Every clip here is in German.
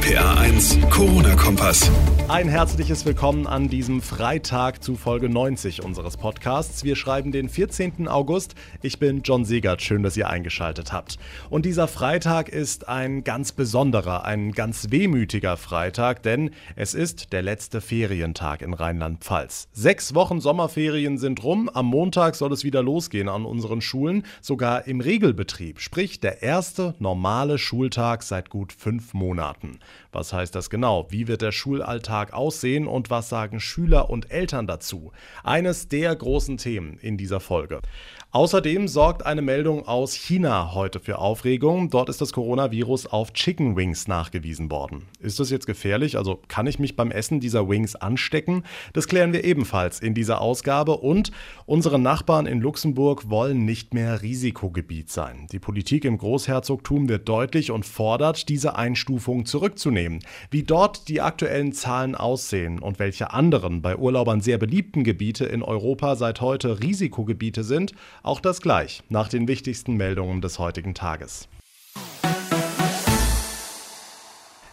RPA 1, Corona-Kompass. Ein herzliches Willkommen an diesem Freitag zu Folge 90 unseres Podcasts. Wir schreiben den 14. August. Ich bin John Segert. Schön, dass ihr eingeschaltet habt. Und dieser Freitag ist ein ganz besonderer, ein ganz wehmütiger Freitag, denn es ist der letzte Ferientag in Rheinland-Pfalz. Sechs Wochen Sommerferien sind rum. Am Montag soll es wieder losgehen an unseren Schulen, sogar im Regelbetrieb, sprich der erste normale Schultag seit gut fünf Monaten. Was heißt das genau? Wie wird der Schulalltag aussehen und was sagen Schüler und Eltern dazu? Eines der großen Themen in dieser Folge. Außerdem sorgt eine Meldung aus China heute für Aufregung. Dort ist das Coronavirus auf Chicken Wings nachgewiesen worden. Ist das jetzt gefährlich? Also kann ich mich beim Essen dieser Wings anstecken? Das klären wir ebenfalls in dieser Ausgabe. Und unsere Nachbarn in Luxemburg wollen nicht mehr Risikogebiet sein. Die Politik im Großherzogtum wird deutlich und fordert, diese Einstufung zurückzunehmen. Wie dort die aktuellen Zahlen aussehen und welche anderen bei Urlaubern sehr beliebten Gebiete in Europa seit heute Risikogebiete sind, auch das gleich nach den wichtigsten Meldungen des heutigen Tages.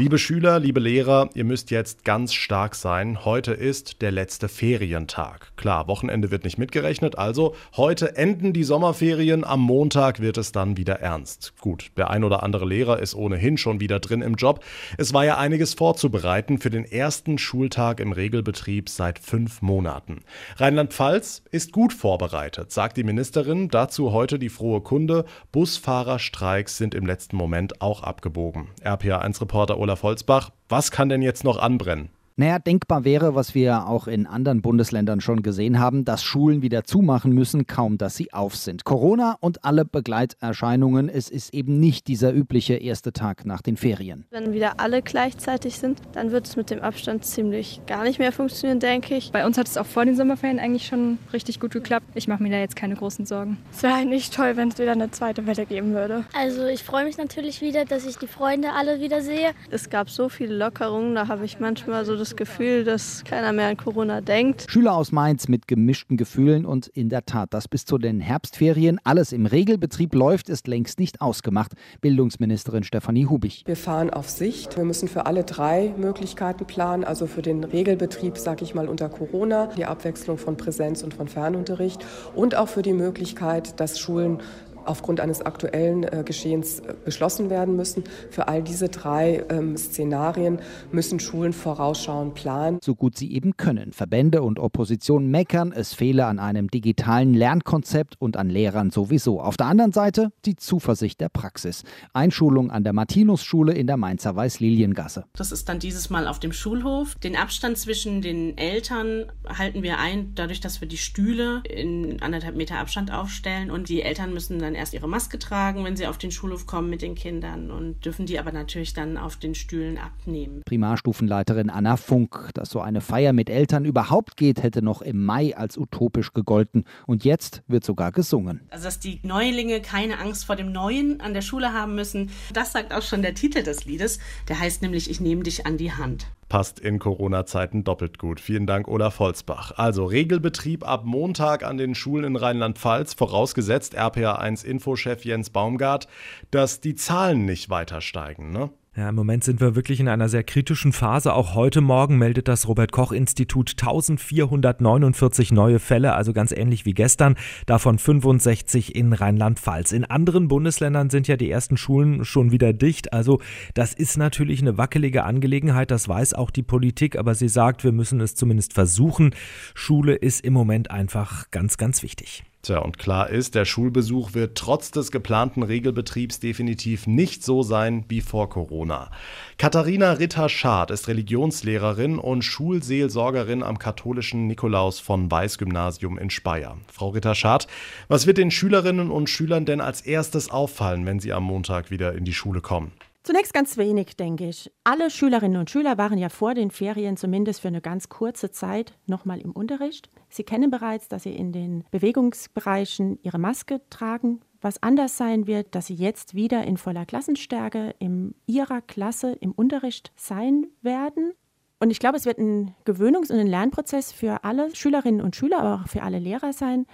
Liebe Schüler, liebe Lehrer, ihr müsst jetzt ganz stark sein. Heute ist der letzte Ferientag. Klar, Wochenende wird nicht mitgerechnet, also heute enden die Sommerferien, am Montag wird es dann wieder ernst. Gut, der ein oder andere Lehrer ist ohnehin schon wieder drin im Job. Es war ja einiges vorzubereiten für den ersten Schultag im Regelbetrieb seit fünf Monaten. Rheinland-Pfalz ist gut vorbereitet, sagt die Ministerin. Dazu heute die frohe Kunde. Busfahrerstreiks sind im letzten Moment auch abgebogen. RPA1-Reporter Olaf Olaf Holzbach. Was kann denn jetzt noch anbrennen? Naja, denkbar wäre, was wir auch in anderen Bundesländern schon gesehen haben, dass Schulen wieder zumachen müssen, kaum dass sie auf sind. Corona und alle Begleiterscheinungen, es ist eben nicht dieser übliche erste Tag nach den Ferien. Wenn wieder alle gleichzeitig sind, dann wird es mit dem Abstand ziemlich gar nicht mehr funktionieren, denke ich. Bei uns hat es auch vor den Sommerferien eigentlich schon richtig gut geklappt. Ich mache mir da jetzt keine großen Sorgen. Es wäre eigentlich toll, wenn es wieder eine zweite Welle geben würde. Also ich freue mich natürlich wieder, dass ich die Freunde alle wieder sehe. Es gab so viele Lockerungen, da habe ich manchmal so das das Gefühl, dass keiner mehr an Corona denkt. Schüler aus Mainz mit gemischten Gefühlen und in der Tat, dass bis zu den Herbstferien alles im Regelbetrieb läuft, ist längst nicht ausgemacht. Bildungsministerin Stefanie Hubich. Wir fahren auf Sicht. Wir müssen für alle drei Möglichkeiten planen. Also für den Regelbetrieb, sage ich mal, unter Corona, die Abwechslung von Präsenz und von Fernunterricht und auch für die Möglichkeit, dass Schulen aufgrund eines aktuellen äh, Geschehens äh, beschlossen werden müssen. Für all diese drei ähm, Szenarien müssen Schulen vorausschauen, planen. So gut sie eben können. Verbände und Opposition meckern, es fehle an einem digitalen Lernkonzept und an Lehrern sowieso. Auf der anderen Seite die Zuversicht der Praxis. Einschulung an der Martinusschule in der Mainzer Weiß-Liliengasse. Das ist dann dieses Mal auf dem Schulhof. Den Abstand zwischen den Eltern halten wir ein, dadurch, dass wir die Stühle in anderthalb Meter Abstand aufstellen und die Eltern müssen dann erst ihre Maske tragen, wenn sie auf den Schulhof kommen mit den Kindern und dürfen die aber natürlich dann auf den Stühlen abnehmen. Primarstufenleiterin Anna Funk, dass so eine Feier mit Eltern überhaupt geht, hätte noch im Mai als utopisch gegolten und jetzt wird sogar gesungen. Also dass die Neulinge keine Angst vor dem Neuen an der Schule haben müssen, das sagt auch schon der Titel des Liedes. Der heißt nämlich Ich nehme dich an die Hand passt in Corona-Zeiten doppelt gut. Vielen Dank, Olaf Holzbach. Also Regelbetrieb ab Montag an den Schulen in Rheinland-Pfalz, vorausgesetzt RPA1-Infochef Jens Baumgart, dass die Zahlen nicht weiter steigen. Ne? Ja, im Moment sind wir wirklich in einer sehr kritischen Phase. Auch heute Morgen meldet das Robert Koch Institut 1449 neue Fälle, also ganz ähnlich wie gestern, davon 65 in Rheinland-Pfalz. In anderen Bundesländern sind ja die ersten Schulen schon wieder dicht. Also das ist natürlich eine wackelige Angelegenheit, das weiß auch die Politik, aber sie sagt, wir müssen es zumindest versuchen. Schule ist im Moment einfach ganz, ganz wichtig. Tja, und klar ist, der Schulbesuch wird trotz des geplanten Regelbetriebs definitiv nicht so sein wie vor Corona. Katharina Ritter-Schad ist Religionslehrerin und Schulseelsorgerin am katholischen Nikolaus von Weiß Gymnasium in Speyer. Frau Ritter-Schad, was wird den Schülerinnen und Schülern denn als erstes auffallen, wenn sie am Montag wieder in die Schule kommen? Zunächst ganz wenig, denke ich. Alle Schülerinnen und Schüler waren ja vor den Ferien zumindest für eine ganz kurze Zeit nochmal im Unterricht. Sie kennen bereits, dass sie in den Bewegungsbereichen ihre Maske tragen. Was anders sein wird, dass sie jetzt wieder in voller Klassenstärke in ihrer Klasse im Unterricht sein werden. Und ich glaube, es wird ein Gewöhnungs- und ein Lernprozess für alle Schülerinnen und Schüler, aber auch für alle Lehrer sein,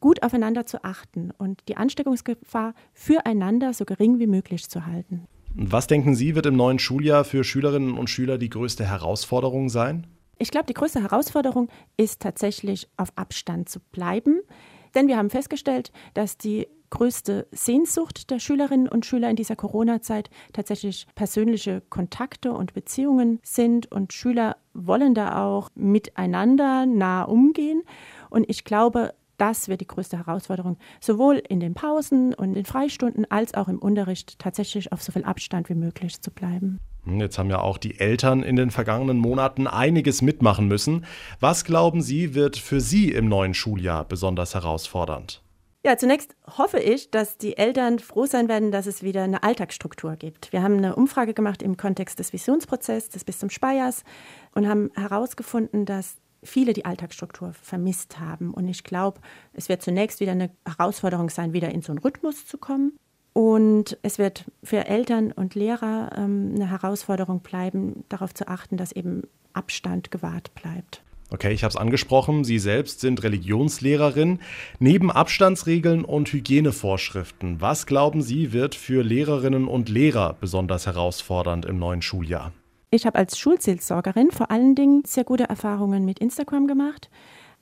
gut aufeinander zu achten und die Ansteckungsgefahr füreinander so gering wie möglich zu halten. Was denken Sie, wird im neuen Schuljahr für Schülerinnen und Schüler die größte Herausforderung sein? Ich glaube, die größte Herausforderung ist tatsächlich auf Abstand zu bleiben. Denn wir haben festgestellt, dass die größte Sehnsucht der Schülerinnen und Schüler in dieser Corona-Zeit tatsächlich persönliche Kontakte und Beziehungen sind. Und Schüler wollen da auch miteinander nah umgehen. Und ich glaube, das wird die größte Herausforderung, sowohl in den Pausen und in den Freistunden als auch im Unterricht tatsächlich auf so viel Abstand wie möglich zu bleiben. Hm, jetzt haben ja auch die Eltern in den vergangenen Monaten einiges mitmachen müssen. Was glauben Sie, wird für Sie im neuen Schuljahr besonders herausfordernd? Ja, zunächst hoffe ich, dass die Eltern froh sein werden, dass es wieder eine Alltagsstruktur gibt. Wir haben eine Umfrage gemacht im Kontext des Visionsprozesses des bis zum Speiers und haben herausgefunden, dass viele die Alltagsstruktur vermisst haben. Und ich glaube, es wird zunächst wieder eine Herausforderung sein, wieder in so einen Rhythmus zu kommen. Und es wird für Eltern und Lehrer ähm, eine Herausforderung bleiben, darauf zu achten, dass eben Abstand gewahrt bleibt. Okay, ich habe es angesprochen, Sie selbst sind Religionslehrerin. Neben Abstandsregeln und Hygienevorschriften, was glauben Sie, wird für Lehrerinnen und Lehrer besonders herausfordernd im neuen Schuljahr? Ich habe als Schulseelsorgerin vor allen Dingen sehr gute Erfahrungen mit Instagram gemacht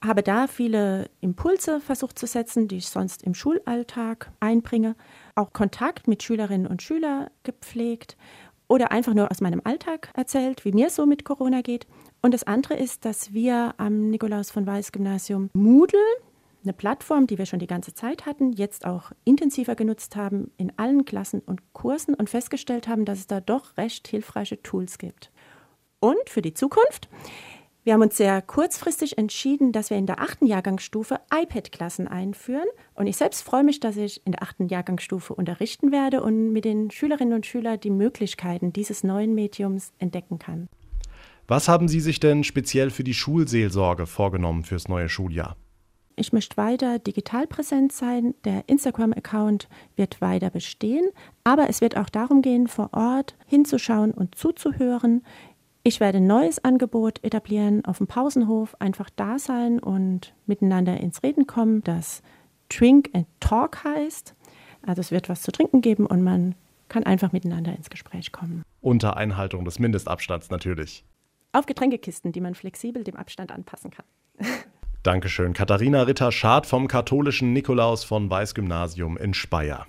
habe da viele Impulse versucht zu setzen, die ich sonst im Schulalltag einbringe, auch Kontakt mit Schülerinnen und Schülern gepflegt oder einfach nur aus meinem Alltag erzählt, wie mir so mit Corona geht. Und das andere ist, dass wir am Nikolaus von Weiß Gymnasium Moodle, eine Plattform, die wir schon die ganze Zeit hatten, jetzt auch intensiver genutzt haben in allen Klassen und Kursen und festgestellt haben, dass es da doch recht hilfreiche Tools gibt. Und für die Zukunft wir haben uns sehr kurzfristig entschieden, dass wir in der achten Jahrgangsstufe iPad-Klassen einführen. Und ich selbst freue mich, dass ich in der achten Jahrgangsstufe unterrichten werde und mit den Schülerinnen und Schülern die Möglichkeiten dieses neuen Mediums entdecken kann. Was haben Sie sich denn speziell für die Schulseelsorge vorgenommen fürs neue Schuljahr? Ich möchte weiter digital präsent sein. Der Instagram-Account wird weiter bestehen. Aber es wird auch darum gehen, vor Ort hinzuschauen und zuzuhören. Ich werde ein neues Angebot etablieren auf dem Pausenhof, einfach da sein und miteinander ins Reden kommen, das Drink and Talk heißt. Also es wird was zu trinken geben und man kann einfach miteinander ins Gespräch kommen. Unter Einhaltung des Mindestabstands natürlich. Auf Getränkekisten, die man flexibel dem Abstand anpassen kann. Dankeschön. Katharina Ritter-Schad vom katholischen Nikolaus von Weiß Gymnasium in Speyer.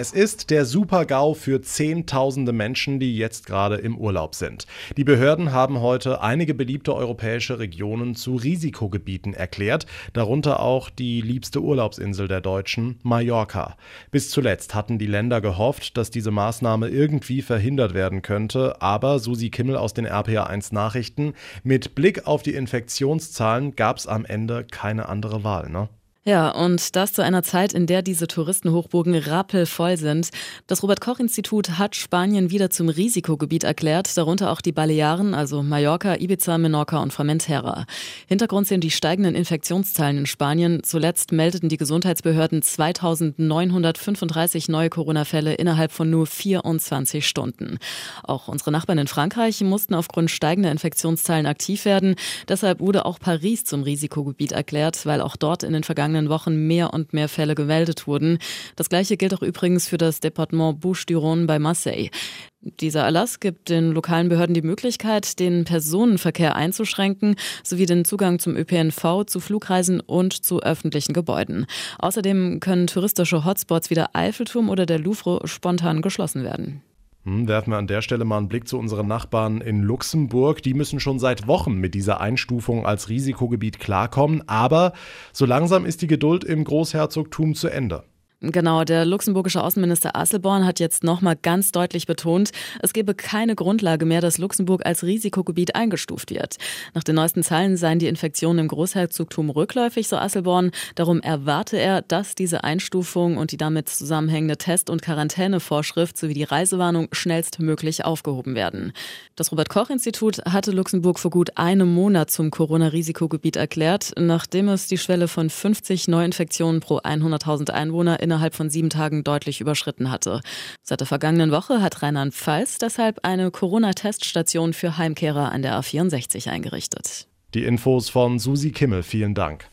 Es ist der Super-GAU für Zehntausende Menschen, die jetzt gerade im Urlaub sind. Die Behörden haben heute einige beliebte europäische Regionen zu Risikogebieten erklärt, darunter auch die liebste Urlaubsinsel der Deutschen, Mallorca. Bis zuletzt hatten die Länder gehofft, dass diese Maßnahme irgendwie verhindert werden könnte, aber Susi Kimmel aus den RPA1 Nachrichten, mit Blick auf die Infektionszahlen gab es am Ende keine andere Wahl, ne? Ja, und das zu einer Zeit, in der diese Touristenhochburgen rappelvoll sind. Das Robert-Koch-Institut hat Spanien wieder zum Risikogebiet erklärt, darunter auch die Balearen, also Mallorca, Ibiza, Menorca und Formentera. Hintergrund sind die steigenden Infektionszahlen in Spanien. Zuletzt meldeten die Gesundheitsbehörden 2935 neue Corona-Fälle innerhalb von nur 24 Stunden. Auch unsere Nachbarn in Frankreich mussten aufgrund steigender Infektionszahlen aktiv werden. Deshalb wurde auch Paris zum Risikogebiet erklärt, weil auch dort in den vergangenen vergangenen Wochen mehr und mehr Fälle gemeldet wurden. Das gleiche gilt auch übrigens für das Departement Bouches-du-Rhône bei Marseille. Dieser Erlass gibt den lokalen Behörden die Möglichkeit, den Personenverkehr einzuschränken, sowie den Zugang zum ÖPNV, zu Flugreisen und zu öffentlichen Gebäuden. Außerdem können touristische Hotspots wie der Eiffelturm oder der Louvre spontan geschlossen werden. Hm, werfen wir an der Stelle mal einen Blick zu unseren Nachbarn in Luxemburg. Die müssen schon seit Wochen mit dieser Einstufung als Risikogebiet klarkommen. Aber so langsam ist die Geduld im Großherzogtum zu Ende. Genau, der luxemburgische Außenminister Asselborn hat jetzt nochmal ganz deutlich betont, es gebe keine Grundlage mehr, dass Luxemburg als Risikogebiet eingestuft wird. Nach den neuesten Zahlen seien die Infektionen im Großherzogtum rückläufig, so Asselborn. Darum erwarte er, dass diese Einstufung und die damit zusammenhängende Test- und Quarantänevorschrift sowie die Reisewarnung schnellstmöglich aufgehoben werden. Das Robert-Koch-Institut hatte Luxemburg vor gut einem Monat zum Corona-Risikogebiet erklärt, nachdem es die Schwelle von 50 Neuinfektionen pro 100.000 Einwohner in innerhalb von sieben Tagen deutlich überschritten hatte. Seit der vergangenen Woche hat Rheinland-Pfalz deshalb eine Corona-Teststation für Heimkehrer an der A64 eingerichtet. Die Infos von Susi Kimmel, vielen Dank.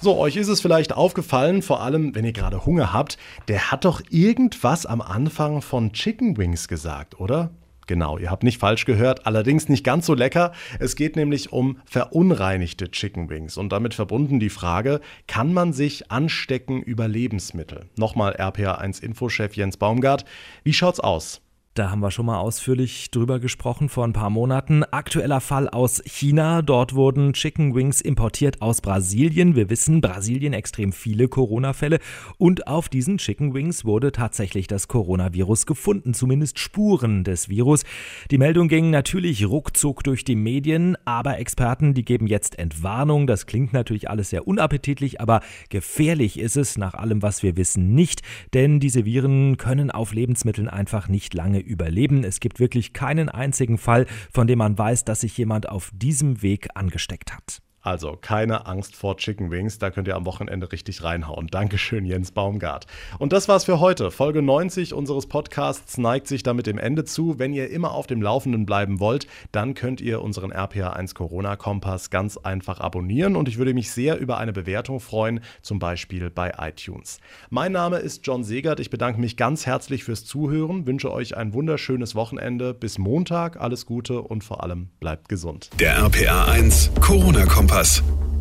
So, euch ist es vielleicht aufgefallen, vor allem wenn ihr gerade Hunger habt, der hat doch irgendwas am Anfang von Chicken Wings gesagt, oder? Genau, ihr habt nicht falsch gehört, allerdings nicht ganz so lecker. Es geht nämlich um verunreinigte Chicken Wings und damit verbunden die Frage, kann man sich anstecken über Lebensmittel? Nochmal RPA1 Infochef Jens Baumgart, wie schaut's aus? Da haben wir schon mal ausführlich drüber gesprochen vor ein paar Monaten. Aktueller Fall aus China. Dort wurden Chicken Wings importiert aus Brasilien. Wir wissen, Brasilien extrem viele Corona-Fälle. Und auf diesen Chicken Wings wurde tatsächlich das Coronavirus gefunden, zumindest Spuren des Virus. Die Meldung ging natürlich ruckzuck durch die Medien, aber Experten, die geben jetzt Entwarnung. Das klingt natürlich alles sehr unappetitlich, aber gefährlich ist es nach allem, was wir wissen, nicht. Denn diese Viren können auf Lebensmitteln einfach nicht lange überleben. Es gibt wirklich keinen einzigen Fall, von dem man weiß, dass sich jemand auf diesem Weg angesteckt hat. Also keine Angst vor Chicken Wings, da könnt ihr am Wochenende richtig reinhauen. Dankeschön, Jens Baumgart. Und das war's für heute. Folge 90 unseres Podcasts neigt sich damit dem Ende zu. Wenn ihr immer auf dem Laufenden bleiben wollt, dann könnt ihr unseren RPA1 Corona Kompass ganz einfach abonnieren und ich würde mich sehr über eine Bewertung freuen, zum Beispiel bei iTunes. Mein Name ist John Segert. Ich bedanke mich ganz herzlich fürs Zuhören, wünsche euch ein wunderschönes Wochenende. Bis Montag alles Gute und vor allem bleibt gesund. Der RPA1 Corona Kompass. Kompass.